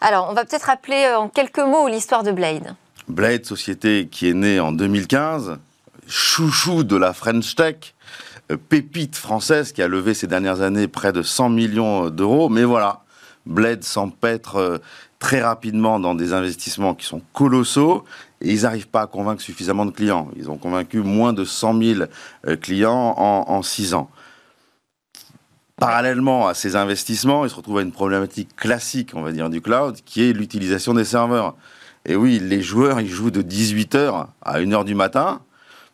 Alors, on va peut-être rappeler euh, en quelques mots l'histoire de Blade. Blade, société qui est née en 2015, chouchou de la French Tech, euh, pépite française qui a levé ces dernières années près de 100 millions d'euros. Mais voilà, Blade s'empêtre très rapidement dans des investissements qui sont colossaux et ils n'arrivent pas à convaincre suffisamment de clients. Ils ont convaincu moins de 100 000 clients en, en 6 ans. Parallèlement à ces investissements, il se retrouve à une problématique classique, on va dire, du cloud, qui est l'utilisation des serveurs. Et oui, les joueurs, ils jouent de 18h à 1h du matin,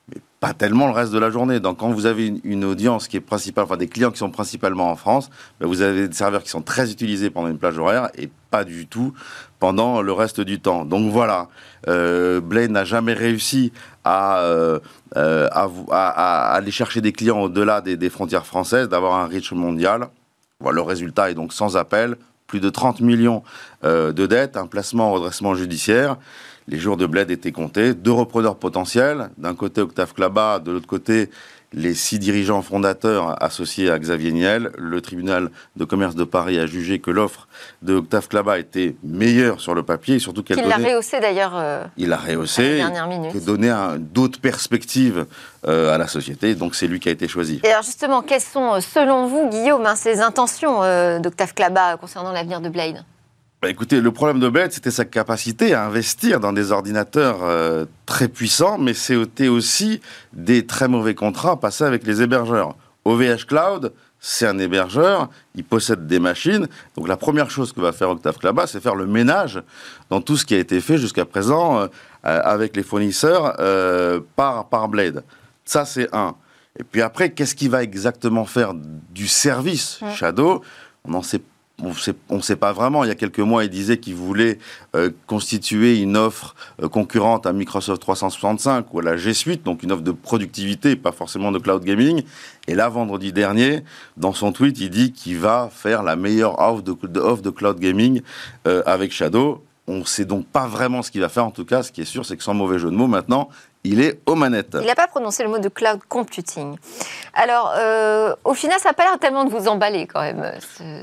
mais pas tellement le reste de la journée. Donc quand vous avez une, audience qui est principale, enfin des clients qui sont principalement en France, ben, vous avez des serveurs qui sont très utilisés pendant une plage horaire et pas du tout pendant le reste du temps. Donc voilà, euh, n'a jamais réussi à, euh, euh, à, aller chercher des clients au-delà des, frontières françaises, d'avoir un reach mondial. Voilà, le résultat est donc sans appel, plus de 30 millions de dettes, un placement en redressement judiciaire. Les jours de Blade étaient comptés, deux repreneurs potentiels, d'un côté Octave Klaba, de l'autre côté les six dirigeants fondateurs associés à Xavier Niel, le tribunal de commerce de Paris a jugé que l'offre de Octave Klaba était meilleure sur le papier, et surtout qu'elle Il l'a rehaussé d'ailleurs. Euh, il l'a rehaussé. Qui donnait d'autres perspectives euh, à la société. Donc c'est lui qui a été choisi. Et alors justement, quelles sont, euh, selon vous, Guillaume, hein, ces intentions d'Octave Klaba concernant l'avenir de Blade bah, écoutez, le problème de Blade, c'était sa capacité à investir dans des ordinateurs euh, très puissants, mais c'était aussi des très mauvais contrats passés avec les hébergeurs. OVH Cloud, c'est un hébergeur, il possède des machines. Donc la première chose que va faire Octave Klaba, c'est faire le ménage dans tout ce qui a été fait jusqu'à présent euh, euh, avec les fournisseurs par, par Blade. Ça, c'est un. Et puis après, qu'est-ce qu'il va exactement faire du service Shadow? On n'en sait on ne sait pas vraiment. Il y a quelques mois, il disait qu'il voulait euh, constituer une offre euh, concurrente à Microsoft 365 ou à la G Suite, donc une offre de productivité, pas forcément de cloud gaming. Et là, vendredi dernier, dans son tweet, il dit qu'il va faire la meilleure offre de, cloud gaming euh, avec Shadow. On ne sait donc pas vraiment ce qu'il va faire. En tout cas, ce qui est sûr, c'est que sans mauvais jeu de mots, maintenant, il est aux manettes. Il n'a pas prononcé le mot de cloud computing. Alors, euh, au final, ça n'a pas l'air tellement de vous emballer quand même.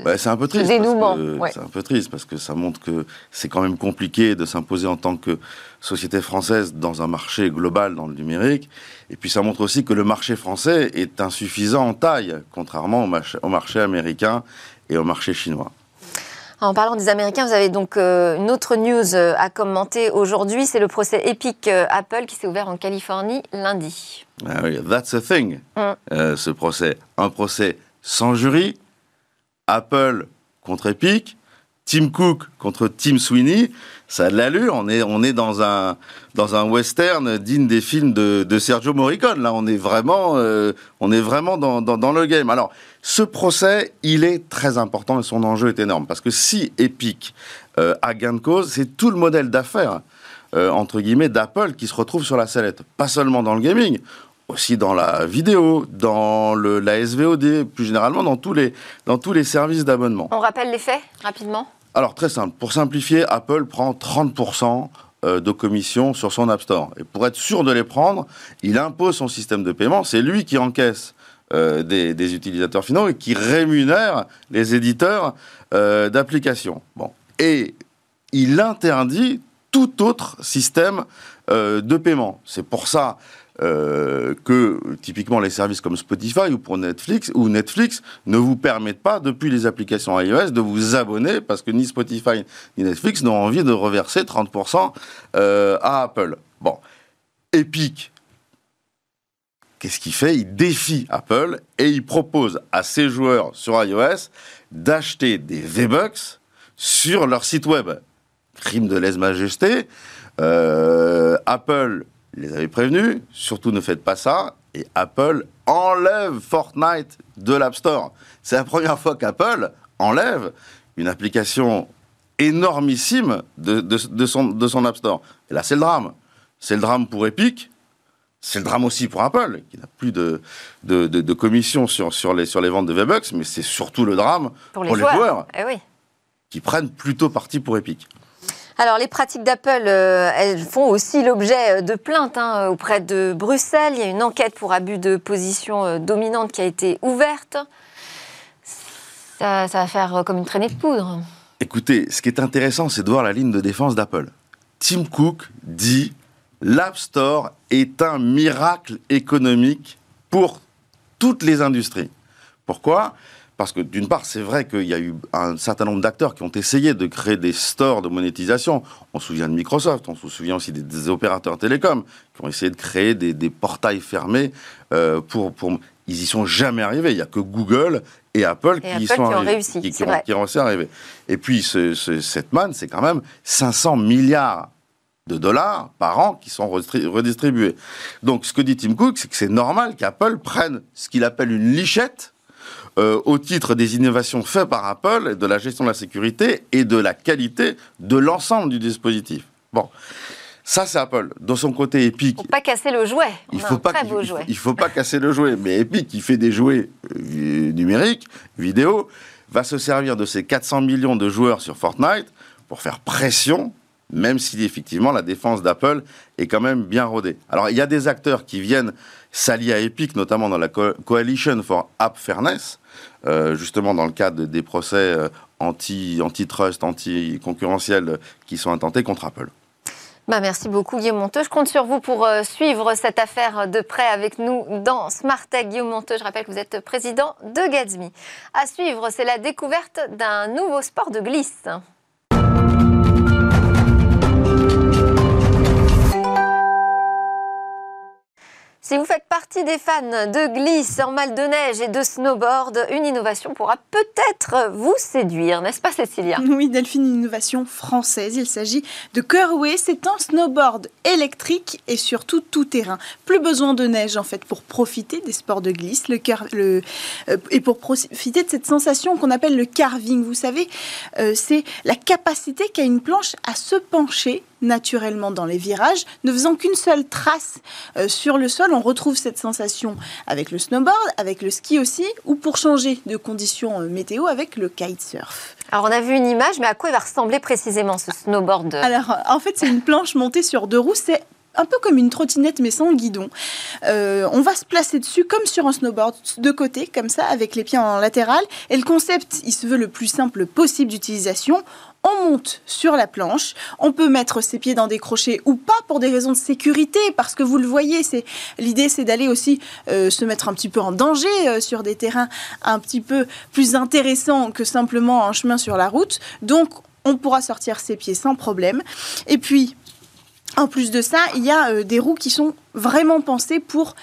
Bah, c'est un peu triste. dénouement. C'est un peu triste parce que ça montre que c'est quand même compliqué de s'imposer en tant que société française dans un marché global dans le numérique. Et puis ça montre aussi que le marché français est insuffisant en taille, contrairement au marché américain et au marché chinois. En parlant des Américains, vous avez donc euh, une autre news euh, à commenter aujourd'hui. C'est le procès Epic euh, Apple qui s'est ouvert en Californie lundi. Ah oui, that's a thing, mm. ce procès. Un procès sans jury, Apple contre Epic, Tim Cook contre Tim Sweeney, ça a de l'allure. On est, on est dans, un, dans un western digne des films de, de Sergio Morricone. Là, on est vraiment, on est vraiment dans, dans, dans, le game. Alors, ce procès, il est très important et son enjeu est énorme. Parce que si Epic euh, a gain de cause, c'est tout le modèle d'affaires, euh, entre guillemets, d'Apple qui se retrouve sur la sellette. Pas seulement dans le gaming, aussi dans la vidéo, dans le, la SVOD, plus généralement dans tous les, dans tous les services d'abonnement. On rappelle les faits rapidement Alors très simple, pour simplifier, Apple prend 30% euh, de commission sur son App Store. Et pour être sûr de les prendre, il impose son système de paiement, c'est lui qui encaisse euh, des, utilisateurs finaux et qui rémunèrent les éditeurs euh, d'applications. Et il interdit tout autre système euh, de paiement. C'est pour ça que typiquement les services comme Spotify ou pour Netflix ou Netflix ne vous permettent pas depuis les applications iOS de vous abonner parce que ni Spotify ni Netflix n'ont envie de reverser 30% à Apple. Bon, Epic Qu'est-ce qu'il fait? Il défie Apple et il propose à ses joueurs sur iOS d'acheter des V-Bucks sur leur site web. Crime de lèse-majesté. Euh, Apple les avait prévenus, surtout ne faites pas ça. Et Apple enlève Fortnite de l'App Store. C'est la première fois qu'Apple enlève une application énormissime de, de, son, de son App Store. Et là, c'est le drame. C'est le drame pour Epic, c'est le drame aussi pour Apple, qui n'a plus de, de, de, commission sur, sur, les, sur les ventes de V-Bucks, mais c'est surtout le drame pour les, joueurs, eh oui. qui prennent plutôt parti pour Epic. Alors, les pratiques d'Apple, euh, elles font aussi l'objet de plaintes hein, auprès de Bruxelles. Il y a une enquête pour abus de position euh, dominante qui a été ouverte. Ça, ça va faire comme une traînée de poudre. Écoutez, ce qui est intéressant, c'est de voir la ligne de défense d'Apple. Tim Cook dit l'App Store est un miracle économique pour toutes les industries. Pourquoi? Parce que d'une part, c'est vrai qu'il y a eu un certain nombre d'acteurs qui ont essayé de créer des stores de monétisation. On se souvient de Microsoft, on se souvient aussi des, opérateurs télécoms qui ont essayé de créer des, portails fermés euh, pour, pour... Ils y sont jamais arrivés. Il n'y a que Google et Apple qui y sont qui ont réussi, qui, ont, réussi à arriver. Et puis, cette manne, c'est quand même 500 milliards de dollars par an qui sont redistribués. Donc ce que dit Tim Cook, c'est que c'est normal qu'Apple prenne ce qu'il appelle une lichette euh, au titre des innovations faites par Apple, de la gestion de la sécurité et de la qualité de l'ensemble du dispositif. Bon. Ça, c'est Apple. Dans son côté Epic. Il ne faut pas casser le jouet. il faut pas, il, faut pas casser le jouet. Mais Epic, qui fait des jouets euh, numériques, vidéo, va se servir de ces 400 millions de joueurs sur Fortnite pour faire pression même si effectivement la défense d'Apple est quand même bien rodée. Alors il y a des acteurs qui viennent s'allier à Epic, notamment dans la Coalition for App Fairness, euh, justement dans le cadre des procès euh, anti, antitrust, anti-concurrentiels qui sont intentés contre Apple. Bah merci beaucoup Guillaume Monteux. Je compte sur vous pour euh, suivre cette affaire de près avec nous dans Smartech. Guillaume Monteux, je rappelle que vous êtes président de Gatsby. À suivre, c'est la découverte d'un nouveau sport de glisse. Si vous faites partie des fans de glisse en mal de neige et de snowboard, une innovation pourra peut-être vous séduire, n'est-ce pas Cécilia? Oui, Delphine, une innovation française. Il s'agit de Curway. C'est un snowboard électrique et surtout tout terrain. Plus besoin de neige en fait pour profiter des sports de glisse le, euh, et pour profiter de cette sensation qu'on appelle le carving. Vous savez, euh, c'est la capacité qu'a une planche à se pencher naturellement dans les virages, ne faisant qu'une seule trace euh, sur le sol. On retrouve cette sensation avec le snowboard, avec le ski aussi, ou pour changer de conditions euh, météo avec le kitesurf. Alors on a vu une image, mais à quoi il va ressembler précisément ce snowboard? Alors en fait c'est une planche montée sur deux roues, c'est un peu comme une trottinette mais sans guidon. Euh, on va se placer dessus comme sur un snowboard, de côté, comme ça, avec les pieds en latéral. Et le concept, il se veut le plus simple possible d'utilisation on monte sur la planche, on peut mettre ses pieds dans des crochets ou pas pour des raisons de sécurité, parce que vous le voyez, c'est l'idée c'est d'aller aussi euh, se mettre un petit peu en danger euh, sur des terrains un petit peu plus intéressants que simplement un chemin sur la route. Donc on pourra sortir ses pieds sans problème. Et puis, en plus de ça, il y a euh, des roues qui sont vraiment pensées pour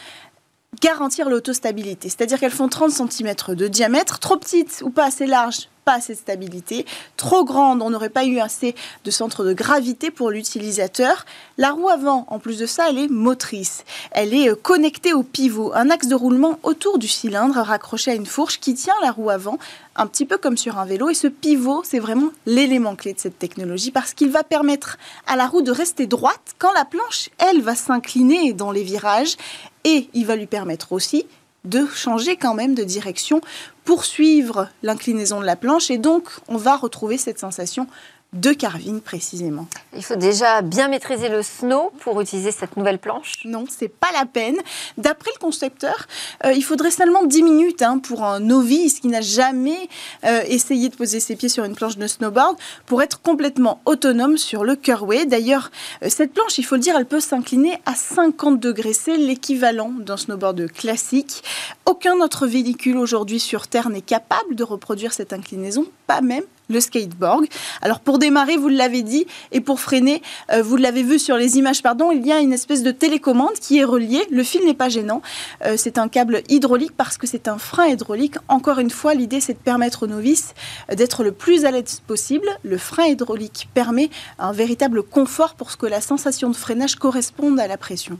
garantir l'autostabilité. C'est-à-dire qu'elles font 30 cm de diamètre, trop petites ou pas assez larges pas de stabilité. Trop grande, on n'aurait pas eu assez de centre de gravité pour l'utilisateur. La roue avant, en plus de ça, elle est motrice. Elle est euh, connectée au pivot, un axe de roulement autour du cylindre raccroché à une fourche qui tient la roue avant, un petit peu comme sur un vélo. Et ce pivot, c'est vraiment l'élément clé de cette technologie parce qu'il va permettre à la roue de rester droite quand la planche, elle, va s'incliner dans les virages. Et il va lui permettre aussi de changer quand même de direction pour suivre l'inclinaison de la planche et donc on va retrouver cette sensation de carving précisément. Il faut déjà bien maîtriser le snow pour utiliser cette nouvelle planche Non, c'est pas la peine. D'après le concepteur, euh, il faudrait seulement 10 minutes hein, pour un novice qui n'a jamais euh, essayé de poser ses pieds sur une planche de snowboard pour être complètement autonome sur le curway. D'ailleurs, euh, cette planche, il faut le dire, elle peut s'incliner à 50 degrés. C'est l'équivalent d'un snowboard classique. Aucun autre véhicule aujourd'hui sur Terre n'est capable de reproduire cette inclinaison, pas même le skateboard. Alors pour démarrer, vous l'avez dit, et pour freiner, euh, vous l'avez vu sur les images, pardon, il y a une espèce de télécommande qui est reliée. Le fil n'est pas gênant. Euh, c'est un câble hydraulique parce que c'est un frein hydraulique. Encore une fois, l'idée c'est de permettre aux novices euh, d'être le plus à l'aise possible. Le frein hydraulique permet un véritable confort pour que la sensation de freinage corresponde à la pression.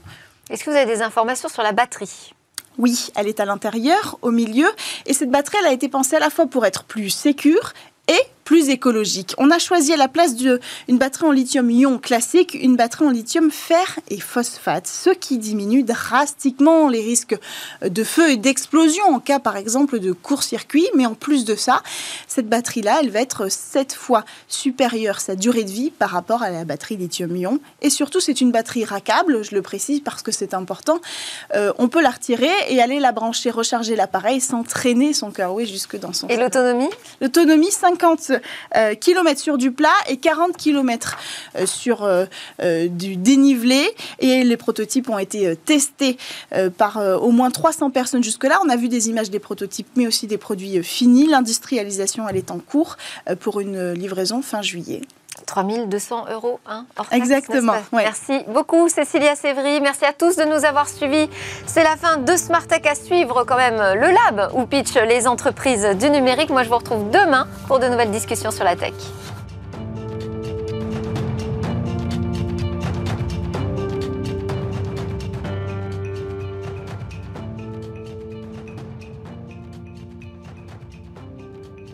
Est-ce que vous avez des informations sur la batterie? Oui, elle est à l'intérieur, au milieu, et cette batterie, elle a été pensée à la fois pour être plus sécure et plus écologique. On a choisi à la place d'une batterie en lithium-ion classique une batterie en lithium fer et phosphate, ce qui diminue drastiquement les risques de feu et d'explosion en cas par exemple de court-circuit. Mais en plus de ça, cette batterie-là, elle va être 7 fois supérieure sa durée de vie par rapport à la batterie lithium-ion. Et surtout, c'est une batterie rackable, je le précise parce que c'est important. Euh, on peut la retirer et aller la brancher, recharger l'appareil sans traîner son carway jusque dans son... Et l'autonomie? L'autonomie, 50 euh, km sur du plat et 40 km euh, sur euh, du dénivelé. Et les prototypes ont été testés par au moins 300 personnes jusque-là. On a vu des images des prototypes, mais aussi des produits finis. L'industrialisation, elle est en cours pour une livraison fin juillet. 3200 euros, hein, Exactement. Merci beaucoup, Cécilia Sévry. Merci à tous de nous avoir suivis. C'est la fin de Smart Tech à suivre, quand même, le lab où pitch les entreprises du numérique. Moi, je vous retrouve demain pour de nouvelles discussions sur la tech.